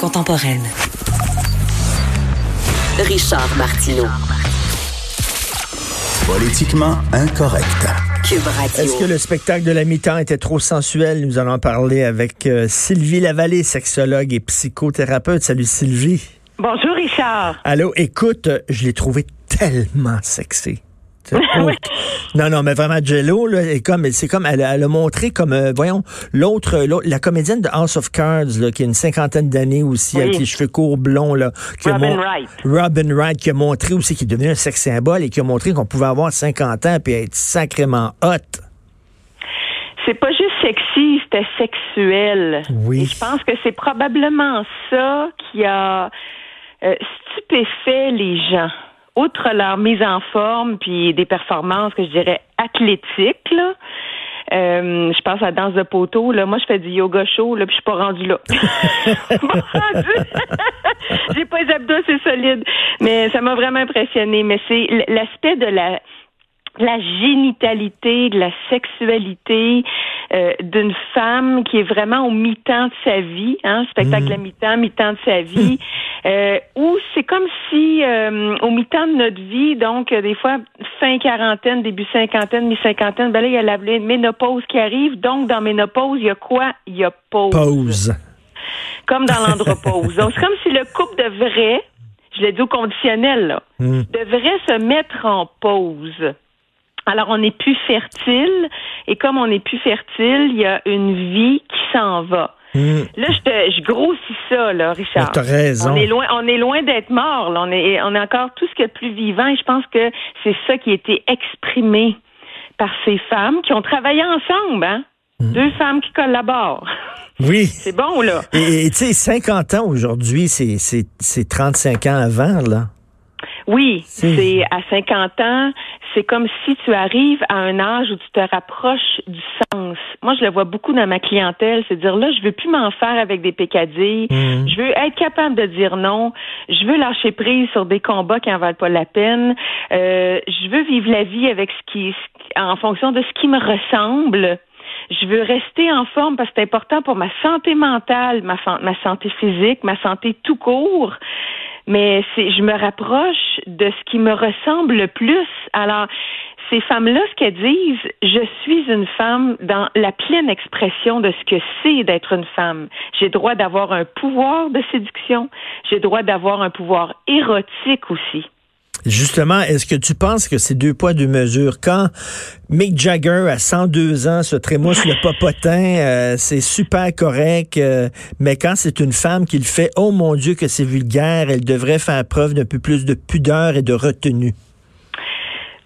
contemporaine. Richard Martineau. Politiquement incorrect. Est-ce que le spectacle de la mi-temps était trop sensuel? Nous allons en parler avec euh, Sylvie Lavallée, sexologue et psychothérapeute. Salut Sylvie. Bonjour Richard. Allô, écoute, je l'ai trouvé tellement sexy. Oh. Non, non, mais vraiment, Jello, là, est comme, c'est comme, elle, elle, a montré comme, euh, voyons, l'autre, la comédienne de House of Cards, là, qui a une cinquantaine d'années aussi, Oui. avec les cheveux courts blonds, là. qui Robin Wright. Robin Wright, qui a montré aussi, qui est devenu un sex symbole et qui a montré qu'on pouvait avoir 50 ans puis être sacrément hot. C'est pas juste sexy, c'était sexuel. Oui. Et je pense que c'est probablement ça qui a euh, stupéfait les gens. Outre leur mise en forme puis des performances que je dirais athlétiques, là. euh, je pense à la danse de poteau. Là. Moi, je fais du yoga chaud, là, puis je suis pas rendue là. J'ai pas les abdos, c'est solide. Mais ça m'a vraiment impressionné. Mais c'est l'aspect de la la génitalité, de la sexualité euh, d'une femme qui est vraiment au mi-temps de sa vie, hein, spectacle à mi-temps, mi-temps de sa vie, euh, où c'est comme si euh, au mi-temps de notre vie, donc euh, des fois fin quarantaine, début cinquantaine, mi-cinquantaine, ben là il y a la ménopause qui arrive, donc dans ménopause il y a quoi? Il y a pause, Pause. comme dans l'andropause. donc c'est comme si le couple devrait, je l'ai dit au conditionnel là, Hmm. devrait se mettre en pause. Alors, on n'est plus fertile, et comme on n'est plus fertile, il y a une vie qui s'en va. Hmm. Là, je, te, je grossis ça, là, Richard. T'as raison. On est loin, on est loin d'être mort. Là. On est, on est encore tout ce a de plus vivant. Et je pense que c'est ça qui a été exprimé par ces femmes qui ont travaillé ensemble. Hein? Hmm. Deux femmes qui collaborent. Oui. C'est bon, là. Et tu sais, 50 ans aujourd'hui, c'est, c'est, c'est 35 ans avant, là. Oui, c'est à 50 ans, c'est comme si tu arrives à un âge où tu te rapproches du sens. Moi, je le vois beaucoup dans ma clientèle, c'est dire là, je veux plus m'en faire avec des pécadilles. Mhm. Je veux être capable de dire non. Je veux lâcher prise sur des combats qui en valent pas la peine. Euh, je veux vivre la vie avec ce qui, en fonction de ce qui me ressemble. Je veux rester en forme parce que c'est important pour ma santé mentale, ma santé physique, ma santé tout court. Mais je me rapproche de ce qui me ressemble le plus. Alors, ces femmes-là, ce qu'elles disent, je suis une femme dans la pleine expression de ce que c'est d'être une femme. J'ai droit d'avoir un pouvoir de séduction. J'ai droit d'avoir un pouvoir érotique aussi. Justement, est-ce que tu penses que c'est deux poids, deux mesures? Quand Mick Jagger, à 102 ans, se trémousse le popotin, euh, c'est super correct, euh, mais quand c'est une femme qui le fait, oh mon Dieu que c'est vulgaire, elle devrait faire preuve d'un peu plus de pudeur et de retenue.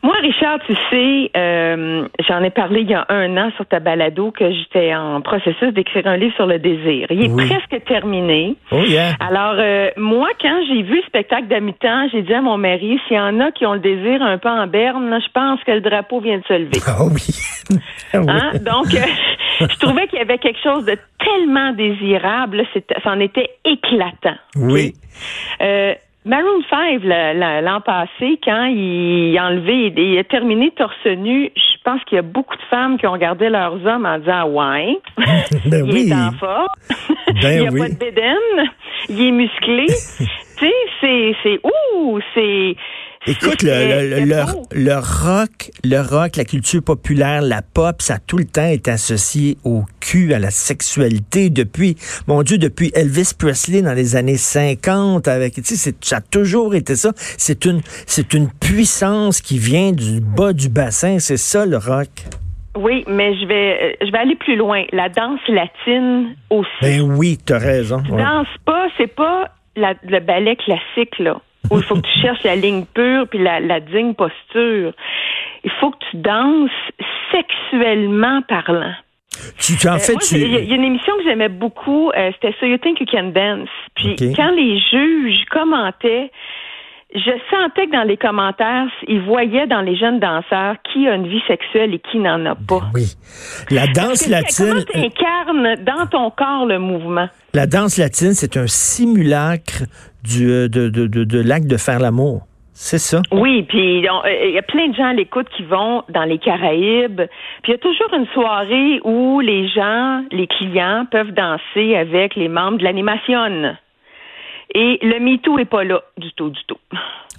Moi, Richard, tu sais, euh, j'en ai parlé il y a un an sur ta balado que j'étais en processus d'écrire un livre sur le désir. Il est Oui. presque terminé. Oh yeah. Alors, euh, moi, quand j'ai vu le spectacle mi-temps, j'ai dit à mon mari, s'il y en a qui ont le désir un peu en berne, je pense que le drapeau vient de se lever. Ah oui. Ah oui. Hein? Donc, euh, je trouvais qu'il y avait quelque chose de tellement désirable. C'en était éclatant. Oui. Euh, Maroon 5, le- le- l'an passé, quand il a enlevé, il a terminé torse nu, je pense qu'il y a beaucoup de femmes qui ont regardé leurs hommes en disant Ouais, Ben il oui. est en forme, Ben il n'y a oui. pas de bédaine, il est musclé. tu sais, c'est, c'est, ouh, c'est. Écoute, le, le, le, le rock, le rock, la culture populaire, la pop, ça a tout le temps été associé au cul, à la sexualité depuis, mon Dieu, depuis Elvis Presley dans les années 50 avec, tu sais, ça a toujours été ça. C'est une, c'est une puissance qui vient du bas du bassin. C'est ça, le rock. Oui, mais je vais, je vais aller plus loin. La danse latine aussi. Ben oui, t'as raison. Tu ouais. danses pas, c'est pas la- le ballet classique, là, où il faut que tu cherches la ligne pure puis la, la digne posture. Il faut que tu danses sexuellement parlant. Tu, tu en Euh, fait, tu. Il y, a- il y a une émission que j'aimais beaucoup, euh, c'était So You Think You Can Dance. Puis quand les juges commentaient, je sentais que dans les commentaires, ils voyaient dans les jeunes danseurs qui a une vie sexuelle et qui n'en a pas. Oui. La danse latine. Comment tu incarnes dans ton corps le mouvement? La danse latine, c'est un simulacre du, euh, de, de, de, de l'acte de faire l'amour. C'est ça? Oui, puis euh, il y a plein de gens à l'écoute qui vont dans les Caraïbes. Puis il y a toujours une soirée où les gens, les clients peuvent danser avec les membres de l'animation. Et le MeToo est pas là du tout, du tout.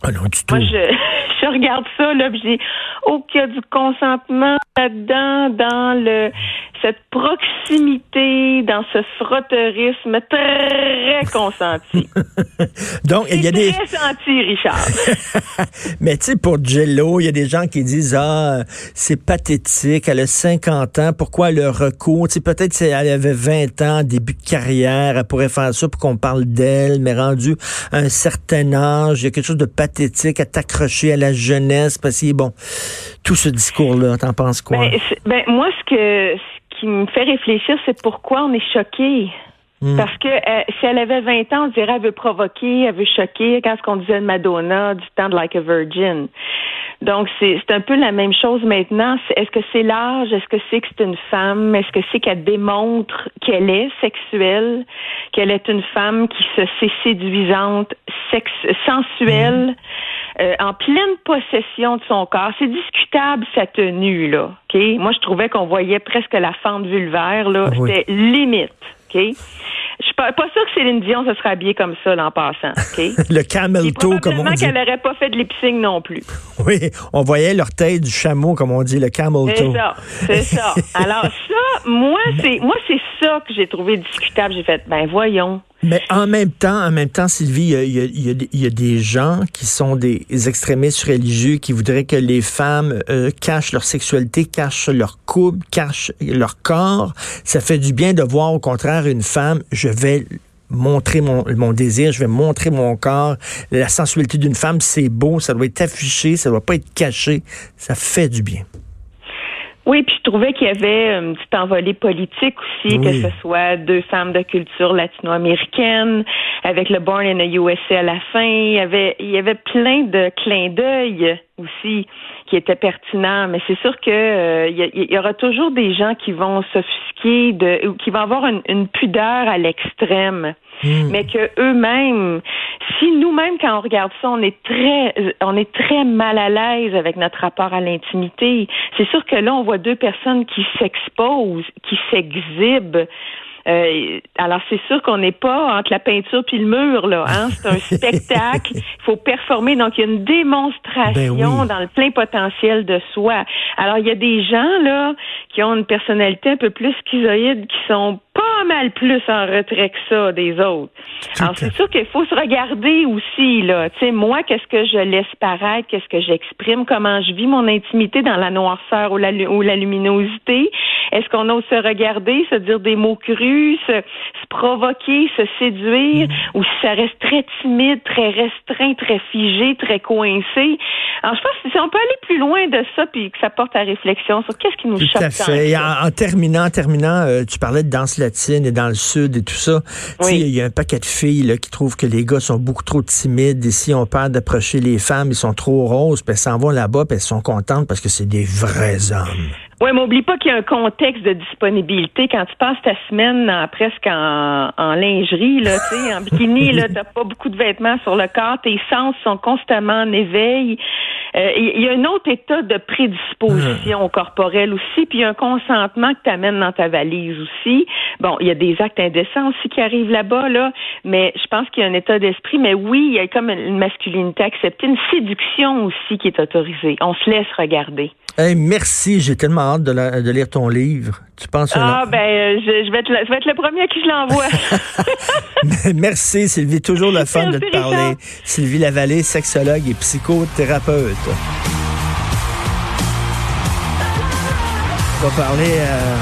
Ah non, du tout. Moi, je, je regarde ça, là, j'ai, oh, qu'il y a du consentement là-dedans, dans le, cette proximité, dans ce frotteurisme très consenti. Donc, il y a C'est des. Très senti, Richard. Mais tu sais, pour Jello, il y a des gens qui disent Ah, c'est pathétique, elle a 50 ans, pourquoi le recours? Tu sais, peut-être si elle avait 20 ans, début de carrière, elle pourrait faire ça pour qu'on parle d'elle, mais rendu à un certain âge, il y a quelque chose de pathétique à t'accrocher à la jeunesse, parce que bon, tout ce discours-là, t'en penses quoi? Ben, ben, moi, ce que ce qui me fait réfléchir, c'est pourquoi on est choqué. Hmm. Parce que euh, si elle avait 20 ans, on dirait elle veut provoquer, elle veut choquer, quand ce qu'on disait de Madonna, du temps de Like a Virgin. Donc, c'est un peu la même chose maintenant. Est-ce que c'est l'âge? Est-ce que c'est que c'est une femme? Est-ce que c'est qu'elle démontre qu'elle est sexuelle? Qu'elle est une femme qui se sait séduisante, sex sensuelle, euh, en pleine possession de son corps? C'est discutable, sa tenue, là. OK? Moi, je trouvais qu'on voyait presque la fente vulvaire, là. Ah oui. C'était limite. OK? Je suis pas, pas sûre que Céline Dion se serait habillée comme ça, là, en passant. Le camel toe, comme on dit. qu'elle n'aurait pas fait de lip-sync non plus. Oui, on voyait l'orteil du chameau, comme on dit, le camel C'est toe. ça, c'est ça. Alors ça, moi, c'est moi c'est ça que j'ai trouvé discutable. J'ai fait, ben voyons. Mais en même temps, en même temps, Sylvie, il y y y a des gens qui sont des extrémistes religieux qui voudraient que les femmes euh, cachent leur sexualité, cachent leur couple, cachent leur corps. Ça fait du bien de voir au contraire une femme, je vais montrer mon, mon désir, je vais montrer mon corps. La sensualité d'une femme, c'est beau, ça doit être affiché, ça doit pas être caché. Ça fait du bien. Oui, puis je trouvais qu'il y avait une petite envolée politique aussi, Oui. que ce soit deux femmes de culture latino-américaine, avec le Born in the USA à la fin. Il y avait, il y avait plein de clins d'œil aussi qui étaient pertinents, mais c'est sûr que euh, il y, a- il y aura toujours des gens qui vont s'offusquer de, ou qui vont avoir une, une pudeur à l'extrême. Hmm. mais que eux-mêmes, si nous-mêmes quand on regarde ça, on est très, on est très mal à l'aise avec notre rapport à l'intimité. C'est sûr que là, on voit deux personnes qui s'exposent, qui s'exhibent. Euh, alors c'est sûr qu'on n'est pas entre la peinture puis le mur là. Hein? C'est un spectacle. Il faut performer. Donc il y a une démonstration Ben oui. dans le plein potentiel de soi. Alors il y a des gens là qui ont une personnalité un peu plus schizoïde, qui sont pas mal plus en retrait que ça des autres. Tout Alors à c'est sûr qu'il faut se regarder aussi là. Tu sais moi qu'est-ce que je laisse paraître, qu'est-ce que j'exprime, comment je vis mon intimité dans la noirceur ou la, ou la luminosité? Est-ce qu'on ose se regarder, se dire des mots crus, se, se provoquer, se séduire, Mm. ou si ça reste très timide, très restreint, très figé, très coincé? Alors je pense que si on peut aller plus loin de ça, puis que ça porte à réflexion sur qu'est-ce qui nous Tout choque à tant fait. en, en terminant, en terminant, euh, tu parlais de danse latine et dans le sud et tout ça. Oui. Il y a un paquet de filles là, qui trouvent que les gars sont beaucoup trop timides. Ici, on peur d'approcher les femmes, ils sont trop roses, puis elles s'en vont là-bas, puis elles sont contentes parce que c'est des vrais hommes. Oui, mais oublie pas qu'il y a un contexte de disponibilité. Quand tu passes ta semaine en- presque en, en lingerie, là, tu sais, en bikini, là, t'as pas beaucoup de vêtements sur le corps, tes sens sont constamment en éveil. Euh, Il y a un autre état de prédisposition corporelle aussi, puis un consentement que tu amènes dans ta valise aussi. Bon, il y a des actes indécents aussi qui arrivent là-bas, là, mais je pense qu'il y a un état d'esprit. Mais oui, il y a comme une masculinité acceptée, une séduction aussi qui est autorisée. On se laisse regarder. Hey, merci, j'ai tellement hâte de, la- de lire ton livre. Tu penses Ah, ben, euh, je, je vais être le, je vais être le premier à qui je l'envoie. Merci Sylvie, toujours le fun de te Merci, parler. Sylvie Lavallée, sexologue et psychothérapeute. On va parler euh,